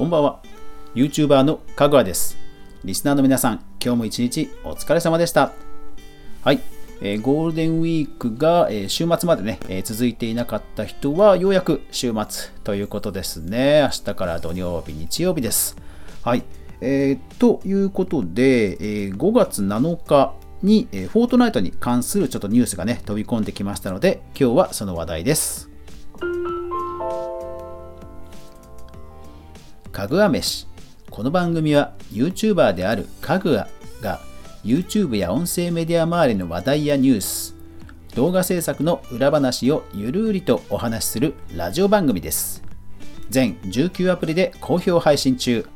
こんばんは。YouTuber のかぐわです。リスナーの皆さん、今日も一日お疲れ様でした。はい。えーゴールデンウィークが、えー週末までね、えー続いていなかった人はようやく週末ということですね。明日から土曜日、日曜日です。はい。えーということで、えー5月7日に、えーフォートナイトに関するちょっとニュースがね、飛び込んできましたので、今日はその話題です。かぐわ飯。この番組は YouTuber であるかぐわが YouTube や音声メディア周りの話題やニュース動画制作の裏話をゆるりとお話しするラジオ番組です。全19アプリで好評配信中。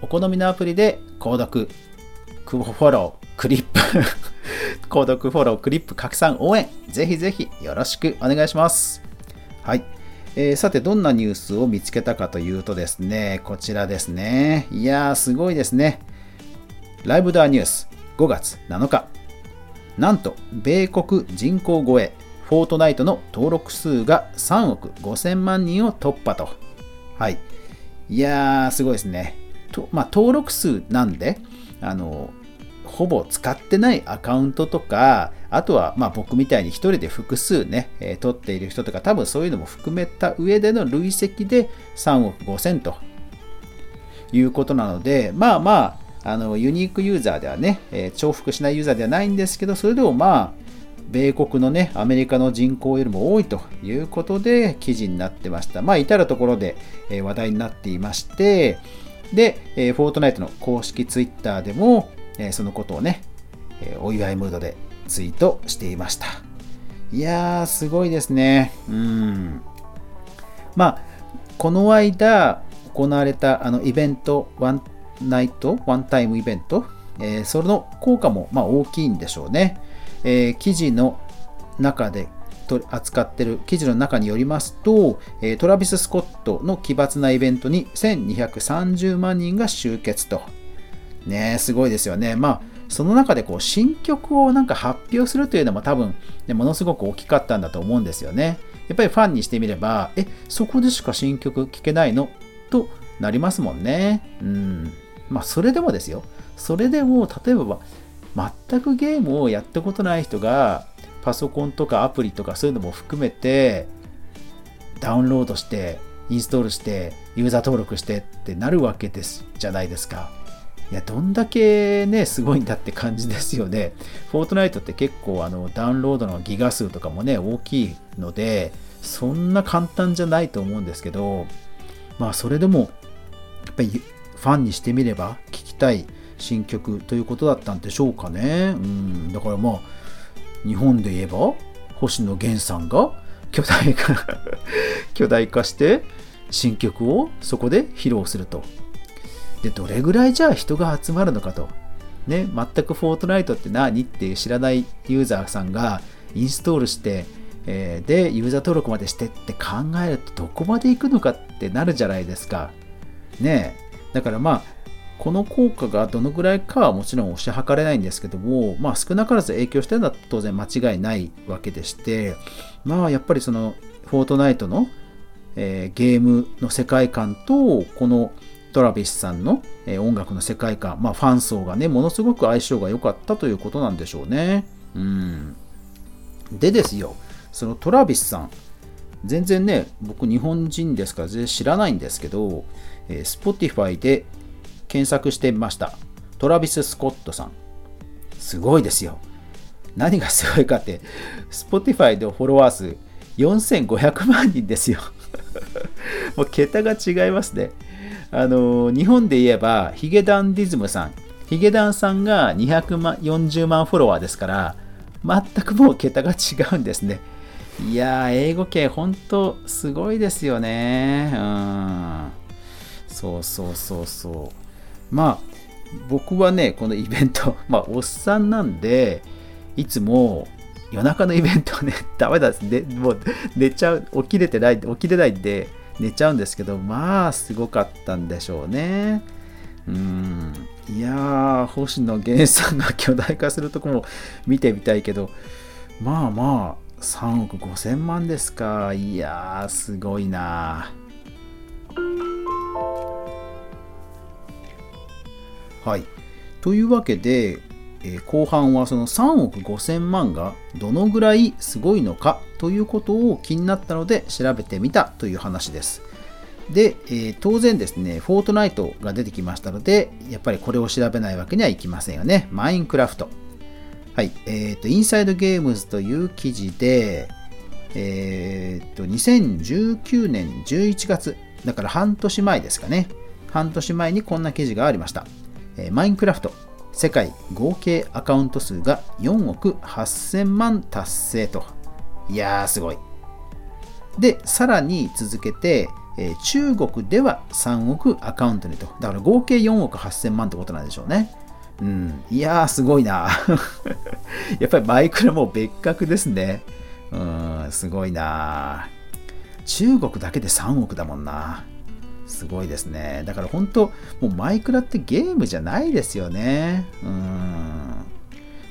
お好みのアプリで購読フォロークリップ 購読フォロークリップ拡散応援ぜひぜひよろしくお願いします。はい。えーさて、どんなニュースを見つけたかというとですね、こちらですね。いやー、すごいですね。ライブドアニュース5月7日。なんと、米国人口超え、フォートナイトの登録数が3億5000万人を突破と。はい。いやー、すごいですね。とまあ、登録数なんで、あの、ほぼ使ってないアカウントとか、あとはまあ僕みたいに一人で複数ね、えー取っている人とか、多分そういうのも含めた上での累積で3億5000ということなので、まあまあ、あのユニークユーザーではね、えー重複しないユーザーではないんですけど、それでもまあ、米国のね、アメリカの人口よりも多いということで記事になってました。まあ、至るところでえ話題になっていまして、で、えーフォートナイトの公式ツイッターでも、えそのことをね、えお祝いムードでツイートしていました。いやー、すごいですね。うん。まあ、この間行われたあのイベント、ワンナイト、ワンタイムイベント、えーその効果もま大きいんでしょうね。えー記事の中でと扱ってる記事の中によりますと、えートラビス・スコットの奇抜なイベントに1230万人が集結と。ねすごいですよね。まあ、その中でこう新曲をなんか発表するというのも多分、ね、ものすごく大きかったんだと思うんですよね。やっぱりファンにしてみれば、え、そこでしか新曲聴けないの？となりますもんね。うん。まあ、それでもですよ。それでも、例えば、全くゲームをやったことない人が、パソコンとかアプリとかそういうのも含めて、ダウンロードして、インストールして、ユーザー登録してってなるわけですじゃないですか。いや、どんだけね、すごいんだって感じですよね。フォートナイトって結構あのダウンロードのギガ数とかもね、大きいので、そんな簡単じゃないと思うんですけど、まあそれでも、やっぱりファンにしてみれば聴きたい新曲ということだったんでしょうかね。うん、だからまあ、日本で言えば、星野源さんが巨大化、巨大化して新曲をそこで披露すると。で、どれぐらいじゃあ人が集まるのかと。ね、全くフォートナイトって何っていう知らないユーザーさんがインストールして、えーで、ユーザー登録までしてって考えるとどこまで行くのかってなるじゃないですか。ねえだからまあ、この効果がどのぐらいかはもちろん推し量れないんですけども、まあ少なからず影響してるのは当然間違いないわけでして、まあやっぱりそのフォートナイトの、えーゲームの世界観とこのトラビスさんの、音楽の世界観、まあファン層がね、ものすごく相性が良かったということなんでしょうね。うん。でですよ、そのトラビスさん、全然ね、僕日本人ですから全然知らないんですけど、えー Spotify で検索してみました。トラビス・スコットさん。すごいですよ。何がすごいかって、Spotify でフォロワー数4500万人ですよ。もう桁が違いますね。あの日本で言えば、ヒゲダンディズムさん。ヒゲダンさんが240万フォロワーですから、全くもう桁が違うんですね。いやー、英語系本当すごいですよね。うん。そうそうそうそう。まあ、僕はね、このイベント、まあ、おっさんなんで、いつも夜中のイベントはね、ダメだです。でもう寝ちゃう、起きれてない、起きれないんで寝ちゃうんですけど、まあ、すごかったんでしょうね。うん。いやー、星野源さんが巨大化するとこも見てみたいけど、まあまあ、3億5千万ですか。いやー、すごいなはい。というわけで、えー、後半はその3億5000万がどのぐらいすごいのかということを気になったので調べてみたという話です。で、えー、当然ですね、フォートナイトが出てきましたので、やっぱりこれを調べないわけにはいきませんよね。マインクラフト。はい。えっ、ー、と、インサイドゲームズという記事で、えっ、ー、と、2019年11月、だから半年前ですかね。半年前にこんな記事がありました。マインクラフト、世界合計アカウント数が4億8000万達成と。いやー、すごい。で、さらに続けて、えー、中国では3億アカウントにと。だから合計4億8000万ってことなんでしょうね。うん。いやー、すごいな。やっぱりマイクラも別格ですね。うん、すごいな。中国だけで3億だもんな。すごいですね。だから本当、もうマイクラってゲームじゃないですよね。うん。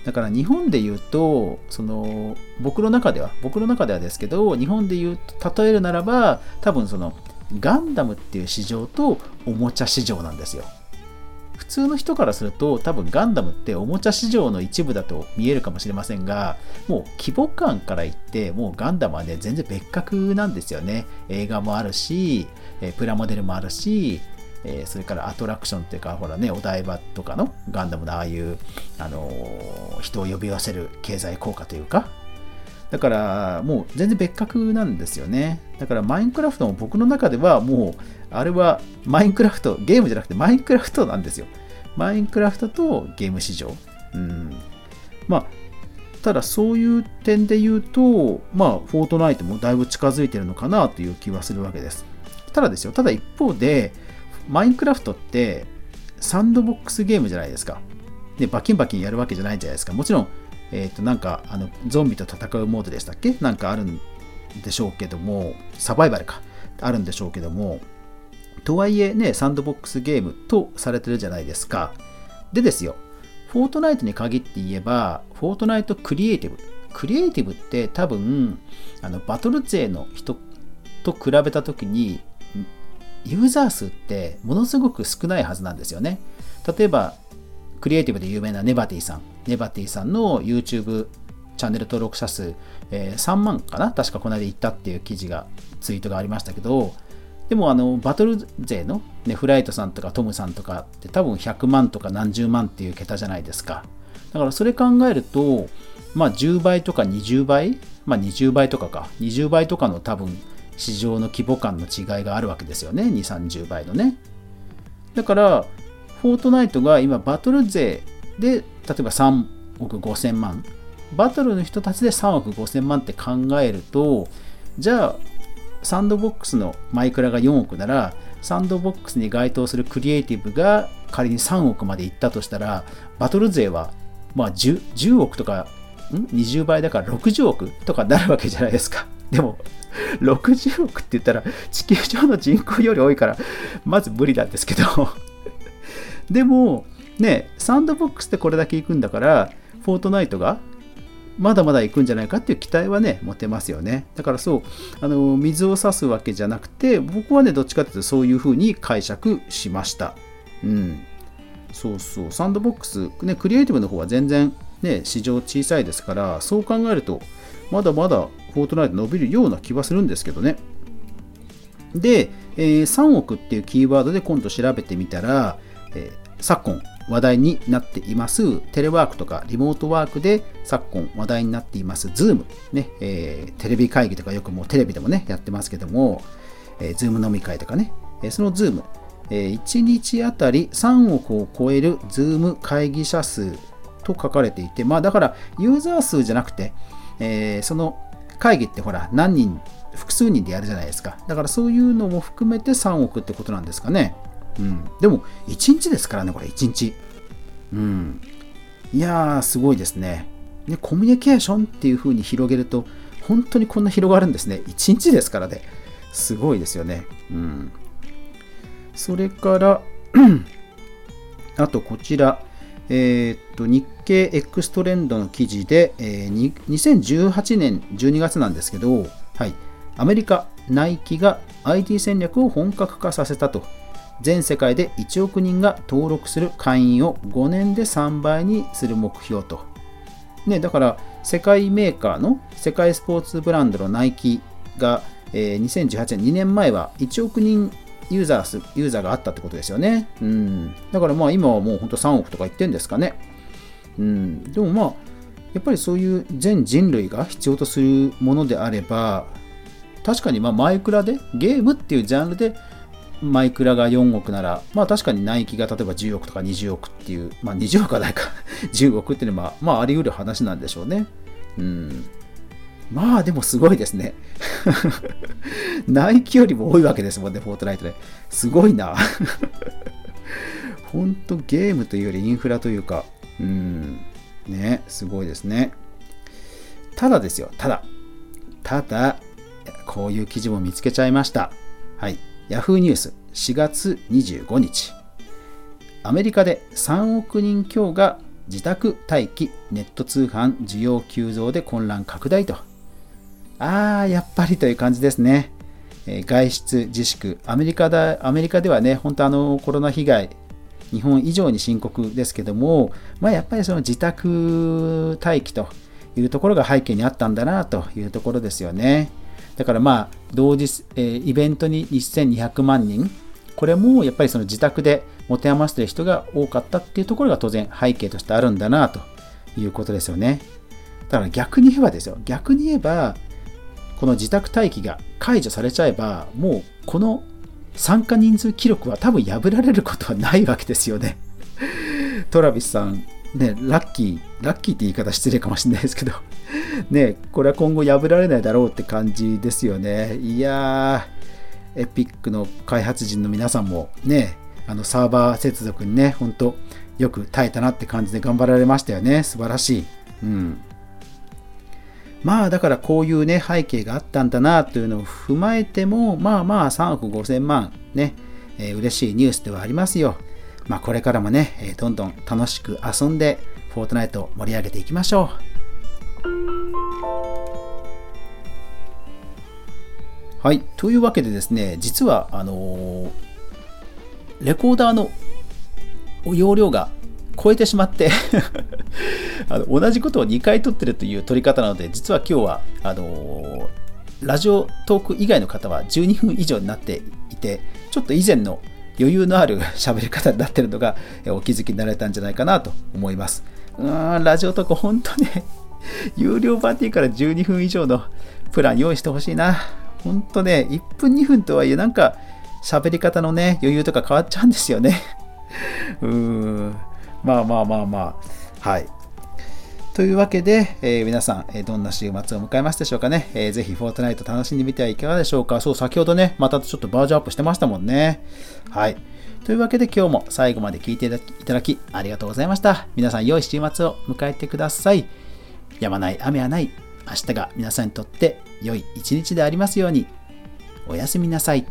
だから日本で言うと、その僕の中では、僕の中ではですけど、日本で言うと、例えるならば、多分そのガンダムっていう市場とおもちゃ市場なんですよ。普通の人からすると多分ガンダムっておもちゃ市場の一部だと見えるかもしれませんがもう規模感から言ってもうガンダムはね全然別格なんですよね。映画もあるしプラモデルもあるしそれからアトラクションっていうかほらねお台場とかのガンダムのああいう、あの人を呼び寄せる経済効果というかだからもう全然別格なんですよね。だからマインクラフトも僕の中ではもうあれはマインクラフト、ゲームじゃなくてマインクラフトなんですよ。マインクラフトとゲーム市場。うん。まあ、ただそういう点で言うと、まあ、フォートナイトもだいぶ近づいてるのかなという気はするわけです。ただですよ、ただ一方で、マインクラフトってサンドボックスゲームじゃないですか。で、バキンバキンやるわけじゃないじゃないですか。もちろん、えっ、ー、と、なんか、あの、ゾンビと戦うモードでしたっけ？なんかあるんでしょうけども、サバイバルか、あるんでしょうけども、とはいえね、サンドボックスゲームとされてるじゃないですか。でですよ、フォートナイトに限って言えば、フォートナイトクリエイティブ。クリエイティブって多分、あのバトル勢の人と比べた時に、ユーザー数ってものすごく少ないはずなんですよね。例えば、クリエイティブで有名なネバティさん。ネバティさんの YouTube チャンネル登録者数、えー、3万かな？確かこの間言ったっていう記事が、ツイートがありましたけど、でもあのバトル勢の、ね、フライトさんとかトムさんとかって多分100万とか何十万っていう桁じゃないですか。だからそれ考えると、まあ10倍とか20倍、まあ20倍とかか、20倍とかの多分市場の規模感の違いがあるわけですよね。2、30倍のね。だから、フォートナイトが今バトル勢で例えば3億5000万。バトルの人たちで3億5000万って考えるとじゃあサンドボックスのマイクラが4億ならサンドボックスに該当するクリエイティブが仮に3億までいったとしたらバトル勢はまあ 10, 10億とかん？20倍だから60億とかなるわけじゃないですか。でも60億って言ったら地球上の人口より多いからまず無理なんですけど。でも、ね、サンドボックスでこれだけ行くんだから、フォートナイトがまだまだ行くんじゃないかっていう期待はね、持てますよね。だからそう、あの、水を差すわけじゃなくて、僕はね、どっちかっていうとそういうふうに解釈しました。うん。そうそう、サンドボックス、ね、クリエイティブの方は全然ね、市場小さいですから、そう考えると、まだまだフォートナイト伸びるような気はするんですけどね。で、えー、3億っていうキーワードで今度調べてみたら、えー、昨今話題になっていますテレワークとかリモートワークで昨今話題になっています Zoom、ねえー、テレビ会議とかよくもうテレビでもねやってますけども、えー、Zoom 飲み会とかね、えー、その Zoom、えー、1日あたり3億を超える Zoom 会議者数と書かれていてまあだからユーザー数じゃなくて、えー、その会議ってほら何人複数人でやるじゃないですか。だからそういうのも含めて3億ってことなんですかね。うん、でも1日ですからねこれ1日。うん。いやーすごいですね。ねコミュニケーションっていう風に広げると本当にこんな広がるんですね。1日ですからね。すごいですよね。うん。それから あとこちら。えー、っと日経 X トレンドの記事で、えー、2018年12月なんですけど、はい、アメリカ、ナイキが IT 戦略を本格化させたと。全世界で1億人が登録する会員を5年で3倍にする目標と。ね、だから世界メーカーの世界スポーツブランドのナイキが、えー、2018年、2年前は1億人ユーザーユーザーがあったってことですよね。うん。だからまあ今はもう本当3億とか言ってるんですかね。うん。でもまあ、やっぱりそういう全人類が必要とするものであれば、確かにまあマイクラで、ゲームっていうジャンルでマイクラが4億なら、まあ確かにナイキが例えば10億とか20億っていう、まあ20億はないか 10億っていうのはまああり得る話なんでしょうね。うん。まあでもすごいですね。ナイキよりも多いわけですもんね、フォートナイトで。すごいな。ほんとゲームというよりインフラというか、うん、ね、すごいですね。ただですよ、ただ。ただ、こういう記事も見つけちゃいました。はい。Yahoo ニュース4月25日。アメリカで3億人強が自宅待機、ネット通販需要急増で混乱拡大と。ああ、やっぱりという感じですね。え外出自粛、アメリカだアメリカではね、本当あのコロナ被害、日本以上に深刻ですけども、まあ、やっぱりその自宅待機というところが背景にあったんだなというところですよね。だからまあ、同時、えー、イベントに1200万人、これもやっぱりその自宅で持て余している人が多かったっていうところが当然背景としてあるんだなということですよね。だから逆に言えばですよ、逆に言えば、この自宅待機が解除されちゃえば、もうこの参加人数記録は多分破られることはないわけですよね。トラビスさん、ね、ラッキー、ラッキーって言い方失礼かもしれないですけど、ね、これは今後破られないだろうって感じですよね。いやー、エピックの開発陣の皆さんもね、あのサーバー接続にね、ほんとよく耐えたなって感じで頑張られましたよね。素晴らしい。うん。まあだからこういうね背景があったんだなというのを踏まえてもまあまあ3億5千万ね、えー、嬉しいニュースではありますよ。まあこれからもね、えー、どんどん楽しく遊んでフォートナイトを盛り上げていきましょう。はい。というわけでですね、実は、あのー、レコーダーの容量が超えてしまって あの同じことを2回撮ってるという撮り方なので、実は今日は、あのー、ラジオトーク以外の方は12分以上になっていて、ちょっと以前の余裕のある 喋り方になってるのがお気づきになられたんじゃないかなと思います。うーん、ラジオトーク本当ね、有料版っていから12分以上のプラン用意してほしいな。本当ね、1分2分とはいえなんか喋り方のね、余裕とか変わっちゃうんですよね。うーん。まあまあまあまあ。はい。というわけで、えー、皆さん、えー、どんな週末を迎えますでしょうかね。えー、ぜひ、フォートナイト楽しんでみてはいかがでしょうか。そう、先ほどね、またちょっとバージョンアップしてましたもんね。はい。というわけで今日も最後まで聞いていただきありがとうございました。皆さん、良い週末を迎えてください。やまない雨はない。明日が皆さんにとって良い一日でありますように。おやすみなさい。